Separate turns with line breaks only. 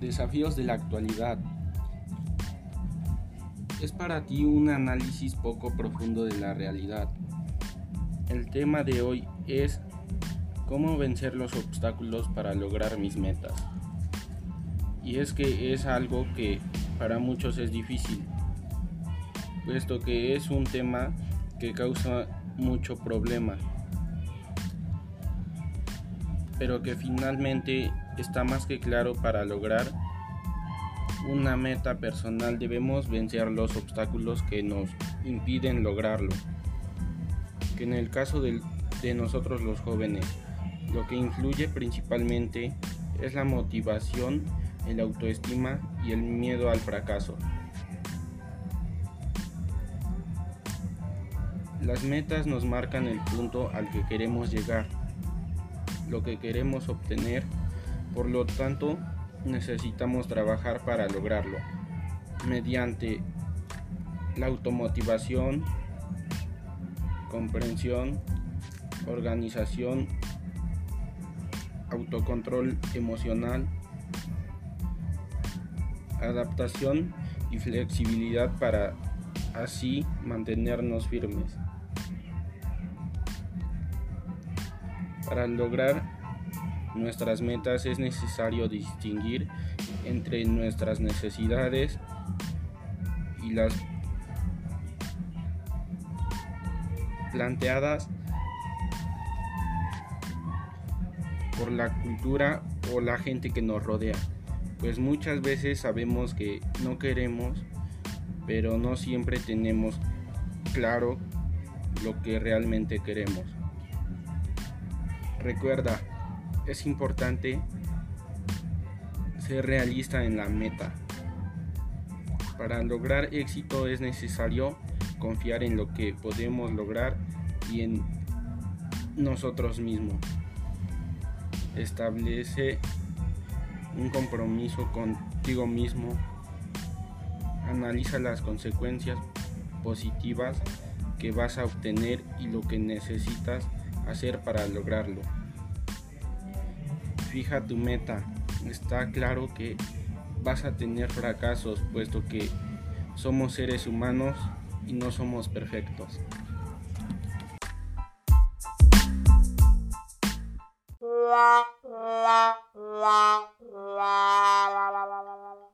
Desafíos de la actualidad. Es para ti un análisis poco profundo de la realidad. El tema de hoy es cómo vencer los obstáculos para lograr mis metas. Y es que es algo que para muchos es difícil, puesto que es un tema que causa mucho problema, pero que finalmente está más que claro para lograr una meta personal debemos vencer los obstáculos que nos impiden lograrlo. Que en el caso de, de nosotros los jóvenes, lo que influye principalmente es la motivación, el autoestima y el miedo al fracaso. Las metas nos marcan el punto al que queremos llegar, lo que queremos obtener por lo tanto, necesitamos trabajar para lograrlo mediante la automotivación, comprensión, organización, autocontrol emocional, adaptación y flexibilidad para así mantenernos firmes. Para lograr nuestras metas es necesario distinguir entre nuestras necesidades y las planteadas por la cultura o la gente que nos rodea. Pues muchas veces sabemos que no queremos, pero no siempre tenemos claro lo que realmente queremos. Recuerda, es importante ser realista en la meta. Para lograr éxito es necesario confiar en lo que podemos lograr y en nosotros mismos. Establece un compromiso contigo mismo. Analiza las consecuencias positivas que vas a obtener y lo que necesitas hacer para lograrlo fija tu meta. Está claro que vas a tener fracasos, puesto que somos seres humanos y no somos perfectos.